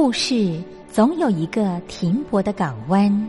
故事总有一个停泊的港湾。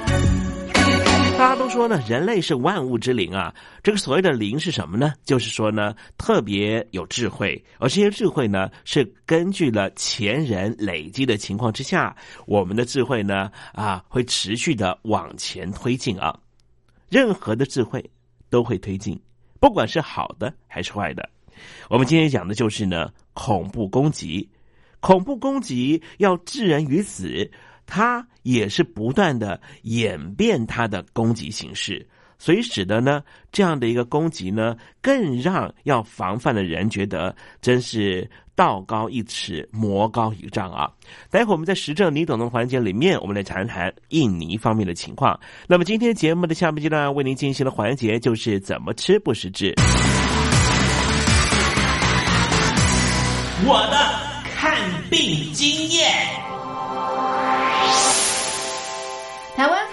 大家都说呢，人类是万物之灵啊。这个所谓的灵是什么呢？就是说呢，特别有智慧，而这些智慧呢，是根据了前人累积的情况之下，我们的智慧呢，啊，会持续的往前推进啊。任何的智慧都会推进，不管是好的还是坏的。我们今天讲的就是呢，恐怖攻击，恐怖攻击要置人于死。它也是不断的演变它的攻击形式，所以使得呢这样的一个攻击呢，更让要防范的人觉得真是道高一尺，魔高一丈啊！待会我们在实证你懂的环节里面，我们来谈谈印尼方面的情况。那么今天节目的下半阶段为您进行的环节就是怎么吃不失智。我的看病经验。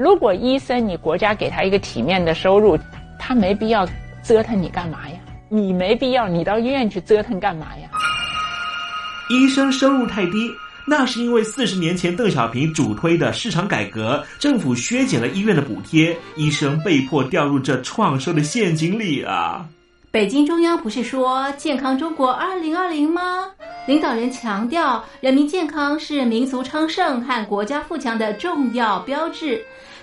如果医生你国家给他一个体面的收入，他没必要折腾你干嘛呀？你没必要，你到医院去折腾干嘛呀？医生收入太低，那是因为四十年前邓小平主推的市场改革，政府削减了医院的补贴，医生被迫掉入这创收的陷阱里啊！北京中央不是说“健康中国二零二零”吗？领导人强调，人民健康是民族昌盛和国家富强的重要标志。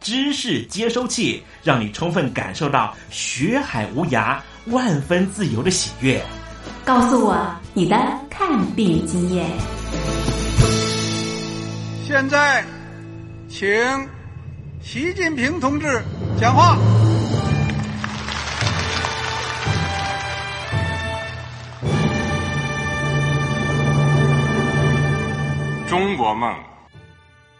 知识接收器，让你充分感受到学海无涯、万分自由的喜悦。告诉我你的看病经验。现在，请。习近平同志讲话。中国梦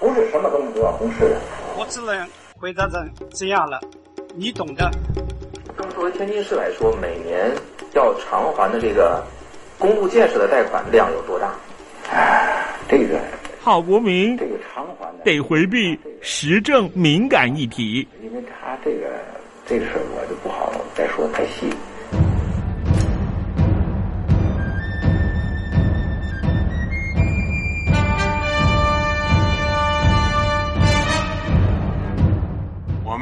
不是什么东西都要公示的。我只能回答成这样了，你懂的。那么作为天津市来说，每年要偿还的这个公路建设的贷款量有多大？哎，这个。郝国民这个偿还得回避时政敏感议题，因为他这个这个事儿我就不好再说太细。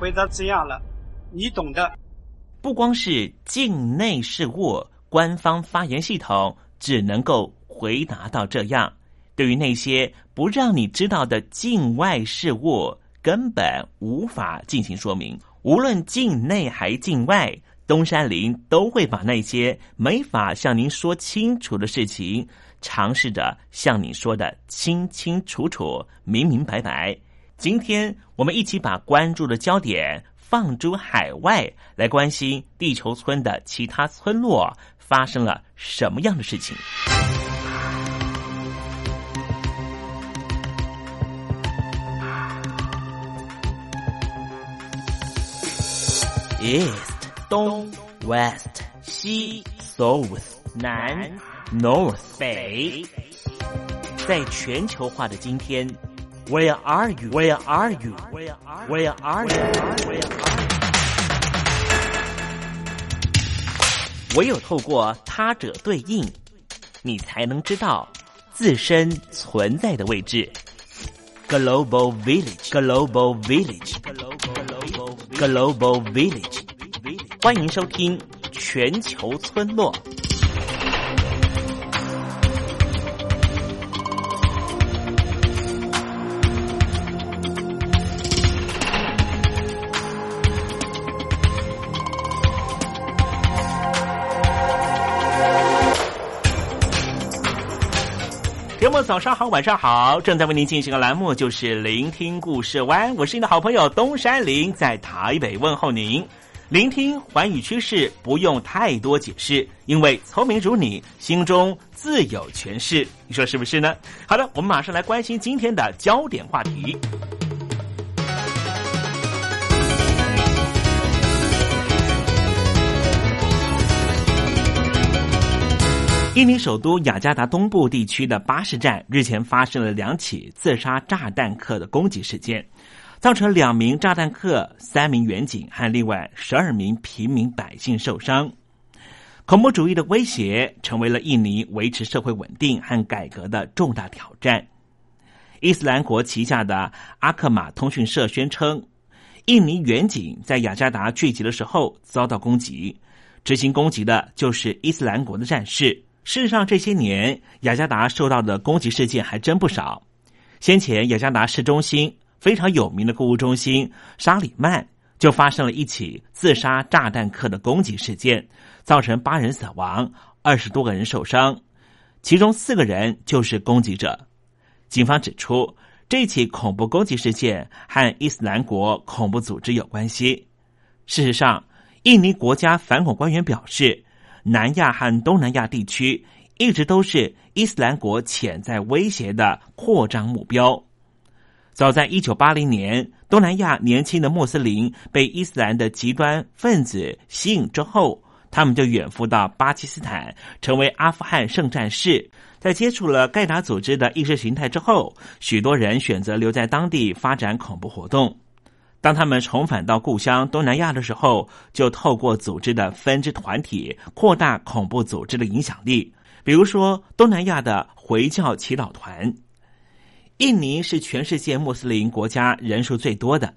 回答这样了，你懂的。不光是境内事务，官方发言系统只能够。回答到这样，对于那些不让你知道的境外事务，根本无法进行说明。无论境内还境外，东山林都会把那些没法向您说清楚的事情，尝试着向你说的清清楚楚、明明白白。今天我们一起把关注的焦点放诸海外，来关心地球村的其他村落发生了什么样的事情。East 东，West 西，South 南，North 北。在全球化的今天，Where are you? Where are you? Where are you? Where are you? 唯有透过他者对应，你才能知道自身存在的位置。Global Village, Global Village, Global Village，欢迎收听全球村落。早上好，晚上好，正在为您进行的栏目就是聆听故事湾，我是你的好朋友东山林，在台北问候您。聆听环宇趋势，不用太多解释，因为聪明如你，心中自有诠释。你说是不是呢？好的，我们马上来关心今天的焦点话题。印尼首都雅加达东部地区的巴士站日前发生了两起自杀炸弹客的攻击事件，造成两名炸弹客、三名远警和另外十二名平民百姓受伤。恐怖主义的威胁成为了印尼维持社会稳定和改革的重大挑战。伊斯兰国旗下的阿克马通讯社宣称，印尼远警在雅加达聚集的时候遭到攻击，执行攻击的就是伊斯兰国的战士。事实上，这些年雅加达受到的攻击事件还真不少。先前，雅加达市中心非常有名的购物中心沙里曼就发生了一起自杀炸弹客的攻击事件，造成八人死亡，二十多个人受伤，其中四个人就是攻击者。警方指出，这起恐怖攻击事件和伊斯兰国恐怖组织有关系。事实上，印尼国家反恐官员表示。南亚和东南亚地区一直都是伊斯兰国潜在威胁的扩张目标。早在一九八零年，东南亚年轻的穆斯林被伊斯兰的极端分子吸引之后，他们就远赴到巴基斯坦，成为阿富汗圣战士。在接触了盖达组织的意识形态之后，许多人选择留在当地发展恐怖活动。当他们重返到故乡东南亚的时候，就透过组织的分支团体扩大恐怖组织的影响力。比如说，东南亚的回教祈祷团。印尼是全世界穆斯林国家人数最多的。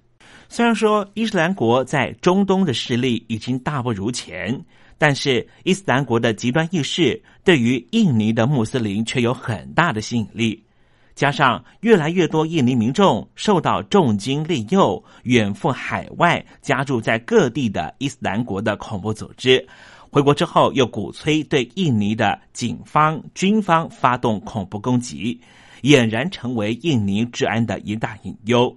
虽然说伊斯兰国在中东的势力已经大不如前，但是伊斯兰国的极端意识对于印尼的穆斯林却有很大的吸引力。加上越来越多印尼民众受到重金利诱，远赴海外加入在各地的伊斯兰国的恐怖组织，回国之后又鼓吹对印尼的警方、军方发动恐怖攻击，俨然成为印尼治安的一大隐忧。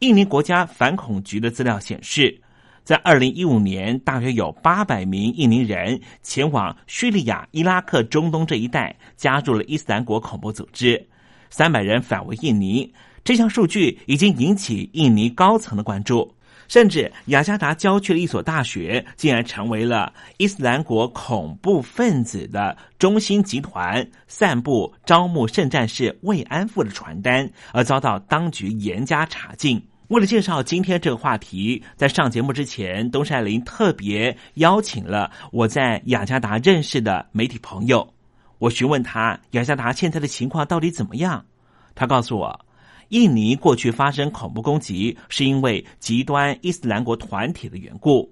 印尼国家反恐局的资料显示，在二零一五年，大约有八百名印尼人前往叙利亚、伊拉克、中东这一带，加入了伊斯兰国恐怖组织。三百人返回印尼，这项数据已经引起印尼高层的关注。甚至雅加达郊区的一所大学，竟然成为了伊斯兰国恐怖分子的中心集团，散布招募圣战士慰安妇的传单，而遭到当局严加查禁。为了介绍今天这个话题，在上节目之前，东山林特别邀请了我在雅加达认识的媒体朋友。我询问他雅加达现在的情况到底怎么样？他告诉我，印尼过去发生恐怖攻击是因为极端伊斯兰国团体的缘故，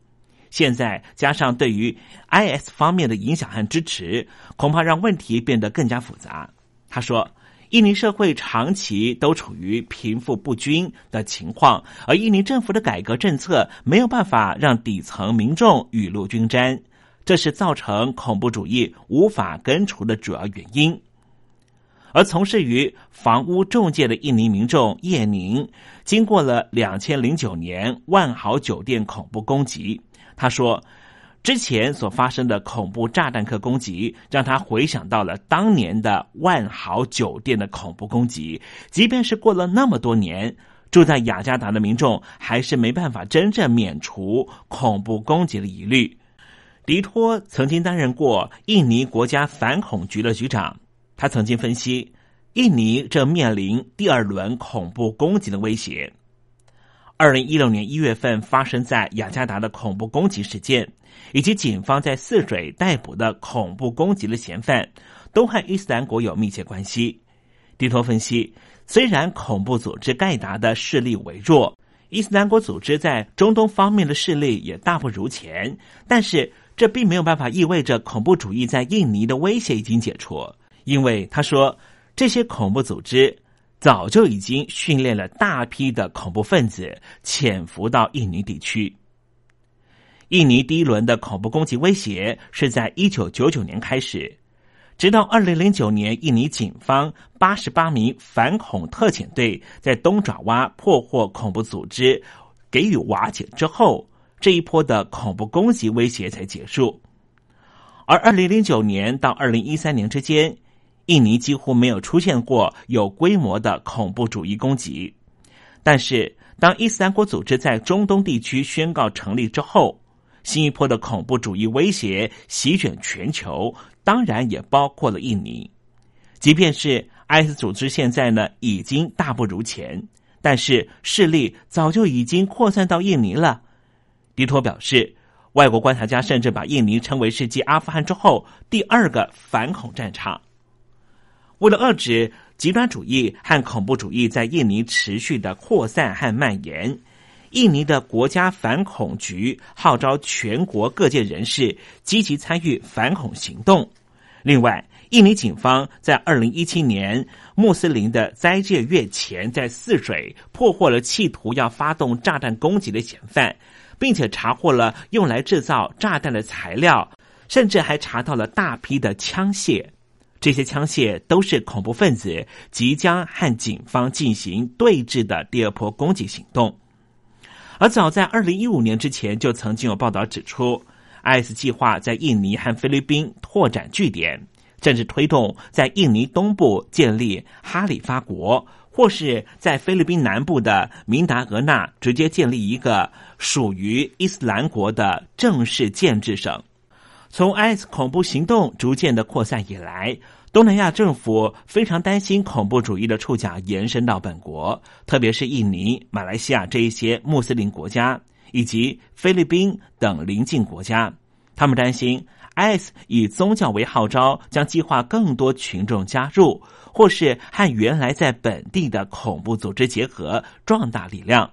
现在加上对于 IS 方面的影响和支持，恐怕让问题变得更加复杂。他说，印尼社会长期都处于贫富不均的情况，而印尼政府的改革政策没有办法让底层民众雨露均沾。这是造成恐怖主义无法根除的主要原因。而从事于房屋中介的印尼民众叶宁，经过了两千零九年万豪酒店恐怖攻击，他说，之前所发生的恐怖炸弹客攻击，让他回想到了当年的万豪酒店的恐怖攻击。即便是过了那么多年，住在雅加达的民众还是没办法真正免除恐怖攻击的疑虑。迪托曾经担任过印尼国家反恐局的局长。他曾经分析，印尼正面临第二轮恐怖攻击的威胁。二零一六年一月份发生在雅加达的恐怖攻击事件，以及警方在泗水逮捕的恐怖攻击的嫌犯，都和伊斯兰国有密切关系。迪托分析，虽然恐怖组织盖达的势力微弱，伊斯兰国组织在中东方面的势力也大不如前，但是这并没有办法意味着恐怖主义在印尼的威胁已经解除。因为他说，这些恐怖组织早就已经训练了大批的恐怖分子潜伏到印尼地区。印尼第一轮的恐怖攻击威胁是在一九九九年开始，直到二零零九年，印尼警方八十八名反恐特遣队在东爪哇破获恐怖组织，给予瓦解之后，这一波的恐怖攻击威胁才结束。而二零零九年到二零一三年之间。印尼几乎没有出现过有规模的恐怖主义攻击，但是当伊斯兰国组织在中东地区宣告成立之后，新一波的恐怖主义威胁席卷全球，当然也包括了印尼。即便是 IS 组织现在呢已经大不如前，但是势力早就已经扩散到印尼了。迪托表示，外国观察家甚至把印尼称为是继阿富汗之后第二个反恐战场。为了遏制极端主义和恐怖主义在印尼持续的扩散和蔓延，印尼的国家反恐局号召全国各界人士积极参与反恐行动。另外，印尼警方在二零一七年穆斯林的斋戒月前，在泗水破获了企图要发动炸弹攻击的嫌犯，并且查获了用来制造炸弹的材料，甚至还查到了大批的枪械。这些枪械都是恐怖分子即将和警方进行对峙的第二波攻击行动。而早在二零一五年之前，就曾经有报道指出，IS 计划在印尼和菲律宾拓展据点，甚至推动在印尼东部建立哈里发国，或是在菲律宾南部的明达俄纳直接建立一个属于伊斯兰国的正式建制省。从 IS 恐怖行动逐渐的扩散以来，东南亚政府非常担心恐怖主义的触角延伸到本国，特别是印尼、马来西亚这一些穆斯林国家，以及菲律宾等邻近国家。他们担心 IS 以宗教为号召，将计划更多群众加入，或是和原来在本地的恐怖组织结合，壮大力量。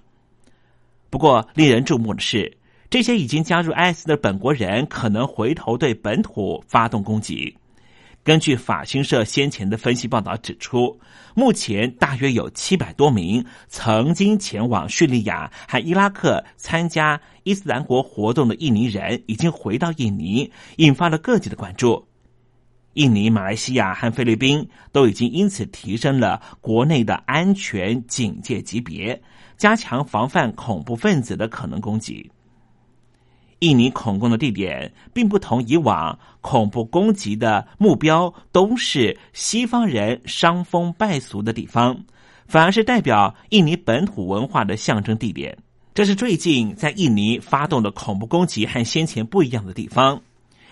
不过，令人注目的是。这些已经加入 IS 的本国人可能回头对本土发动攻击。根据法新社先前的分析报道指出，目前大约有七百多名曾经前往叙利亚和伊拉克参加伊斯兰国活动的印尼人已经回到印尼，引发了各界的关注。印尼、马来西亚和菲律宾都已经因此提升了国内的安全警戒级别，加强防范恐怖分子的可能攻击。印尼恐攻的地点并不同以往恐怖攻击的目标都是西方人伤风败俗的地方，反而是代表印尼本土文化的象征地点。这是最近在印尼发动的恐怖攻击和先前不一样的地方。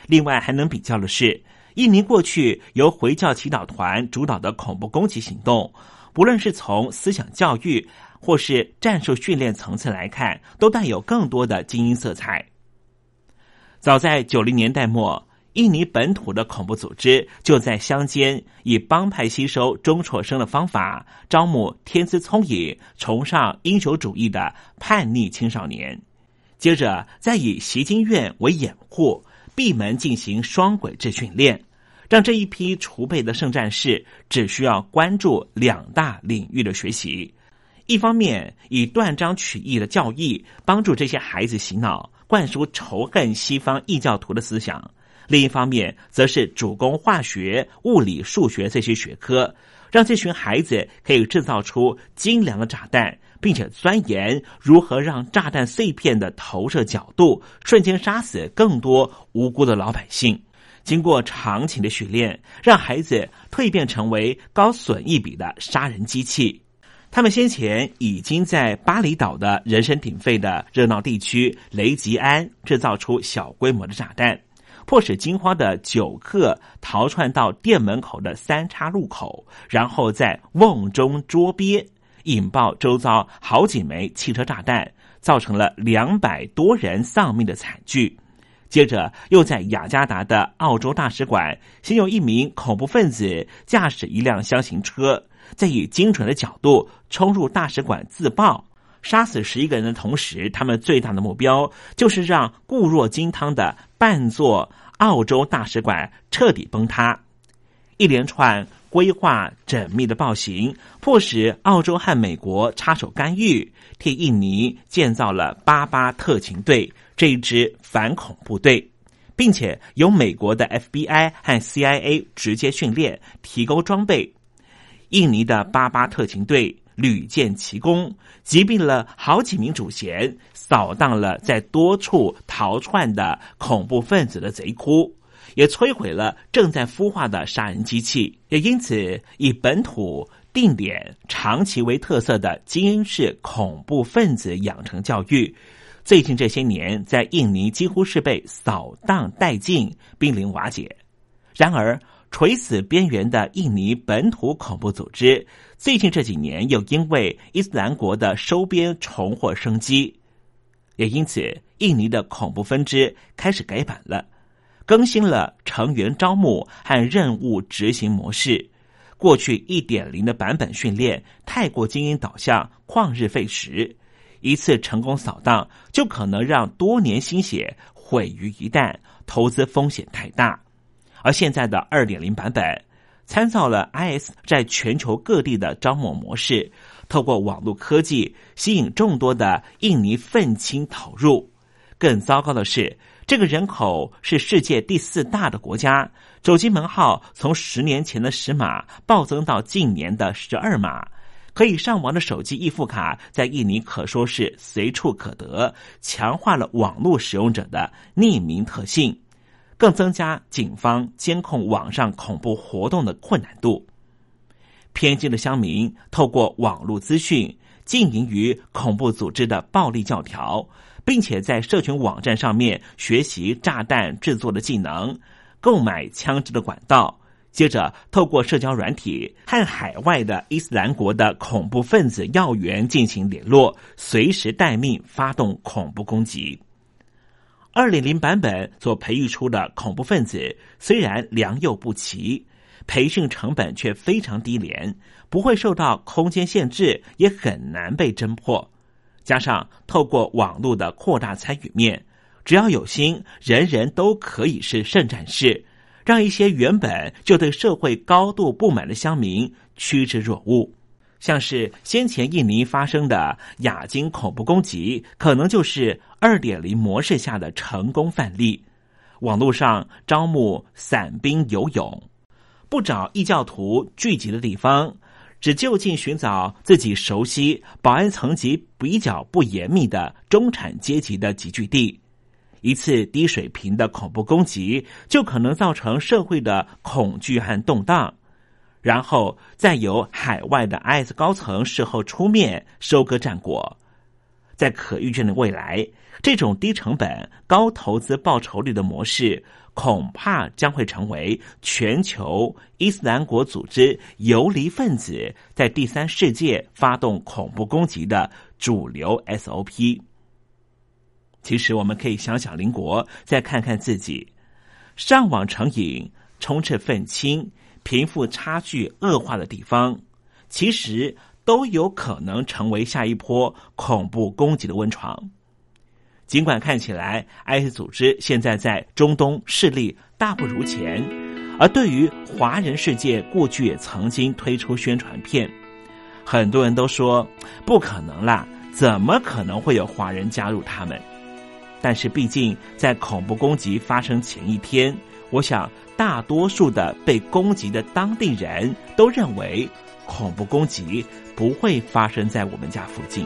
另外还能比较的是，印尼过去由回教祈祷团主导的恐怖攻击行动，不论是从思想教育或是战术训练层次来看，都带有更多的精英色彩。早在九零年代末，印尼本土的恐怖组织就在乡间以帮派吸收中辍生的方法招募天资聪颖、崇尚英雄主义的叛逆青少年，接着再以习经院为掩护，闭门进行双轨制训练，让这一批储备的圣战士只需要关注两大领域的学习。一方面以断章取义的教义帮助这些孩子洗脑。灌输仇恨西方异教徒的思想，另一方面，则是主攻化学、物理、数学这些学科，让这群孩子可以制造出精良的炸弹，并且钻研如何让炸弹碎片的投射角度瞬间杀死更多无辜的老百姓。经过长期的训练，让孩子蜕变成为高损益比的杀人机器。他们先前已经在巴厘岛的人声鼎沸的热闹地区雷吉安制造出小规模的炸弹，迫使惊慌的酒客逃窜到店门口的三岔路口，然后在瓮中捉鳖，引爆周遭好几枚汽车炸弹，造成了两百多人丧命的惨剧。接着，又在雅加达的澳洲大使馆，先有一名恐怖分子驾驶一辆箱型车，再以精准的角度冲入大使馆自爆，杀死十一个人的同时，他们最大的目标就是让固若金汤的半座澳洲大使馆彻底崩塌。一连串规划缜密的暴行，迫使澳洲和美国插手干预，替印尼建造了巴巴特勤队。这一支反恐部队，并且由美国的 FBI 和 CIA 直接训练、提供装备。印尼的巴巴特勤队屡建奇功，击毙了好几名主嫌，扫荡了在多处逃窜的恐怖分子的贼窟，也摧毁了正在孵化的杀人机器。也因此，以本土定点、长期为特色的精英式恐怖分子养成教育。最近这些年，在印尼几乎是被扫荡殆尽、濒临瓦解。然而，垂死边缘的印尼本土恐怖组织，最近这几年又因为伊斯兰国的收编重获生机。也因此，印尼的恐怖分支开始改版了，更新了成员招募和任务执行模式。过去一点零的版本训练太过精英导向，旷日费时。一次成功扫荡，就可能让多年心血毁于一旦，投资风险太大。而现在的二点零版本，参照了 IS 在全球各地的招募模式，透过网络科技吸引众多的印尼愤青投入。更糟糕的是，这个人口是世界第四大的国家，手机门号从十年前的十码暴增到近年的十二码。可以上网的手机易付卡在印尼可说是随处可得，强化了网络使用者的匿名特性，更增加警方监控网上恐怖活动的困难度。偏激的乡民透过网络资讯经营于恐怖组织的暴力教条，并且在社群网站上面学习炸弹制作的技能，购买枪支的管道。接着，透过社交软体和海外的伊斯兰国的恐怖分子要员进行联络，随时待命发动恐怖攻击。二点零版本所培育出的恐怖分子虽然良莠不齐，培训成本却非常低廉，不会受到空间限制，也很难被侦破。加上透过网络的扩大参与面，只要有心，人人都可以是圣战士。让一些原本就对社会高度不满的乡民趋之若鹜，像是先前印尼发生的亚金恐怖攻击，可能就是二点零模式下的成功范例。网络上招募散兵游勇，不找异教徒聚集的地方，只就近寻找自己熟悉、保安层级比较不严密的中产阶级的集聚地。一次低水平的恐怖攻击，就可能造成社会的恐惧和动荡，然后再由海外的 IS 高层事后出面收割战果。在可预见的未来，这种低成本、高投资报酬率的模式，恐怕将会成为全球伊斯兰国组织游离分子在第三世界发动恐怖攻击的主流 SOP。其实，我们可以想想邻国，再看看自己，上网成瘾、充斥愤青、贫富差距恶化的地方，其实都有可能成为下一波恐怖攻击的温床。尽管看起来，IS 组织现在在中东势力大不如前，而对于华人世界，过去也曾经推出宣传片，很多人都说不可能啦，怎么可能会有华人加入他们？但是，毕竟在恐怖攻击发生前一天，我想大多数的被攻击的当地人都认为，恐怖攻击不会发生在我们家附近。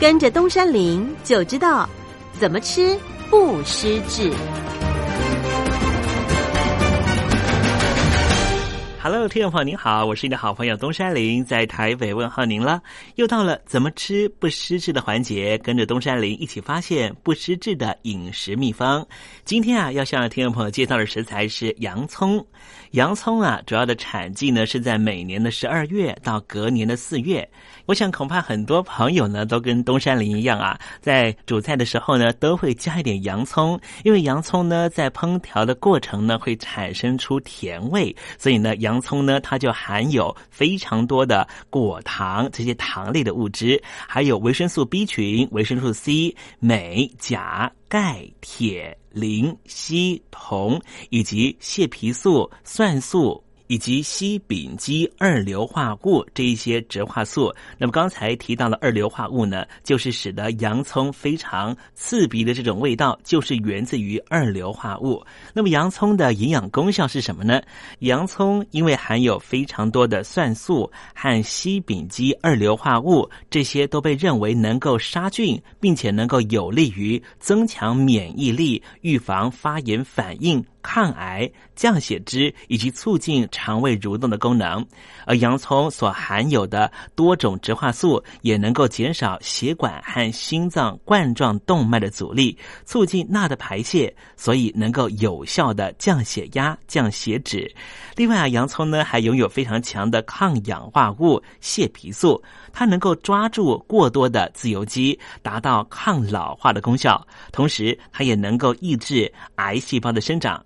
跟着东山林就知道怎么吃不失智。Hello，听众朋友您好，我是你的好朋友东山林，在台北问候您了。又到了怎么吃不失智的环节，跟着东山林一起发现不失智的饮食秘方。今天啊，要向听众朋友介绍的食材是洋葱。洋葱啊，主要的产季呢是在每年的十二月到隔年的四月。我想恐怕很多朋友呢都跟东山林一样啊，在煮菜的时候呢都会加一点洋葱，因为洋葱呢在烹调的过程呢会产生出甜味，所以呢洋葱呢它就含有非常多的果糖这些糖类的物质，还有维生素 B 群、维生素 C、镁、钾。钙、铁、磷、硒、铜以及蟹皮素、蒜素、以及烯丙基二硫化物这一些植化素。那么刚才提到了二硫化物呢，就是使得洋葱非常刺鼻的这种味道，就是源自于二硫化物。那么洋葱的营养功效是什么呢？洋葱因为含有非常多的蒜素和烯丙基二硫化物，这些都被认为能够杀菌，并且能够有利于增强免疫力、预防发炎反应。抗癌、降血脂以及促进肠胃蠕动的功能，而洋葱所含有的多种植化素也能够减少血管和心脏冠状动脉的阻力，促进钠的排泄，所以能够有效的降血压、降血脂。另外啊，洋葱呢还拥有非常强的抗氧化物蟹皮素，它能够抓住过多的自由基，达到抗老化的功效，同时它也能够抑制癌细胞的生长。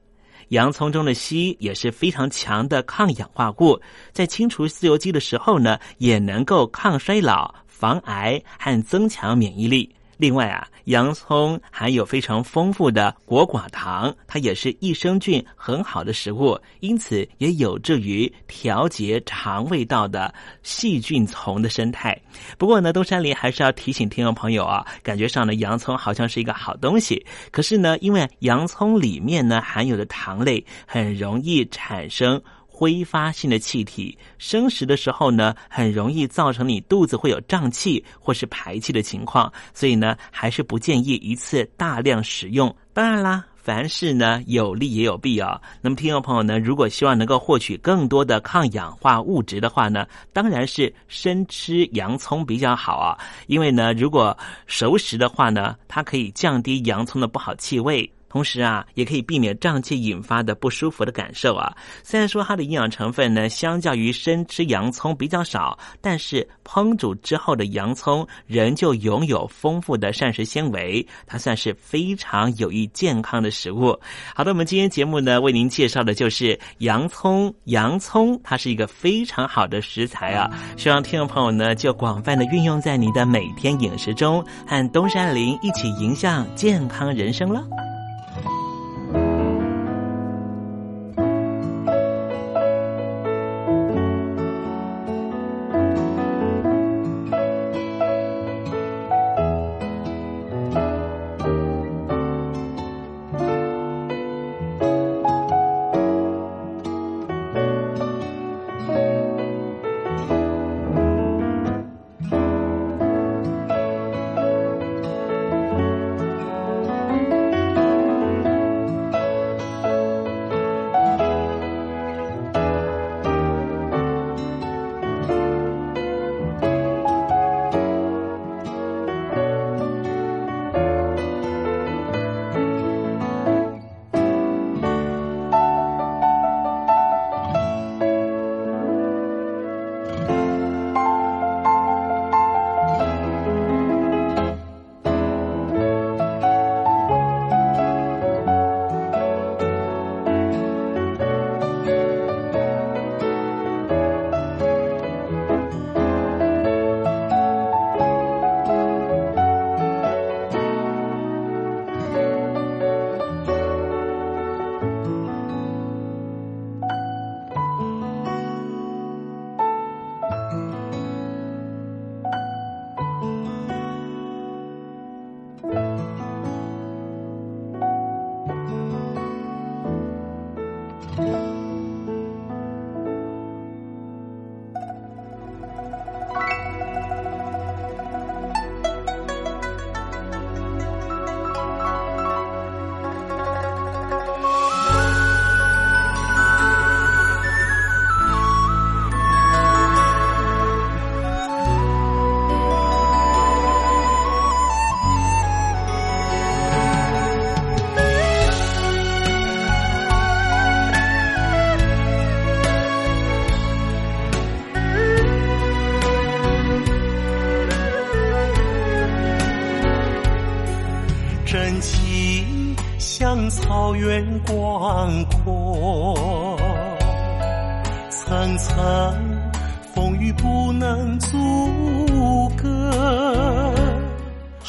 洋葱中的硒也是非常强的抗氧化物，在清除自由基的时候呢，也能够抗衰老、防癌和增强免疫力。另外啊，洋葱含有非常丰富的果寡糖，它也是益生菌很好的食物，因此也有助于调节肠胃道的细菌丛的生态。不过呢，东山林还是要提醒听众朋友啊，感觉上呢，洋葱好像是一个好东西，可是呢，因为洋葱里面呢含有的糖类很容易产生。挥发性的气体生食的时候呢，很容易造成你肚子会有胀气或是排气的情况，所以呢，还是不建议一次大量使用。当然啦，凡事呢有利也有弊啊。那么，听众朋友呢，如果希望能够获取更多的抗氧化物质的话呢，当然是生吃洋葱比较好啊。因为呢，如果熟食的话呢，它可以降低洋葱的不好气味。同时啊，也可以避免胀气引发的不舒服的感受啊。虽然说它的营养成分呢，相较于生吃洋葱比较少，但是烹煮之后的洋葱仍旧拥有丰富的膳食纤维，它算是非常有益健康的食物。好的，我们今天节目呢，为您介绍的就是洋葱。洋葱它是一个非常好的食材啊，希望听众朋友呢，就广泛的运用在你的每天饮食中，和东山林一起迎向健康人生了。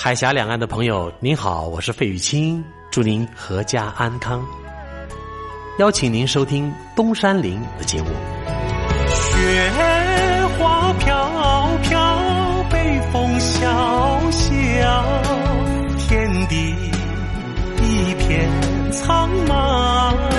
海峡两岸的朋友，您好，我是费玉清，祝您阖家安康。邀请您收听东山林的节目。雪花飘飘，北风萧萧，天地一片苍茫。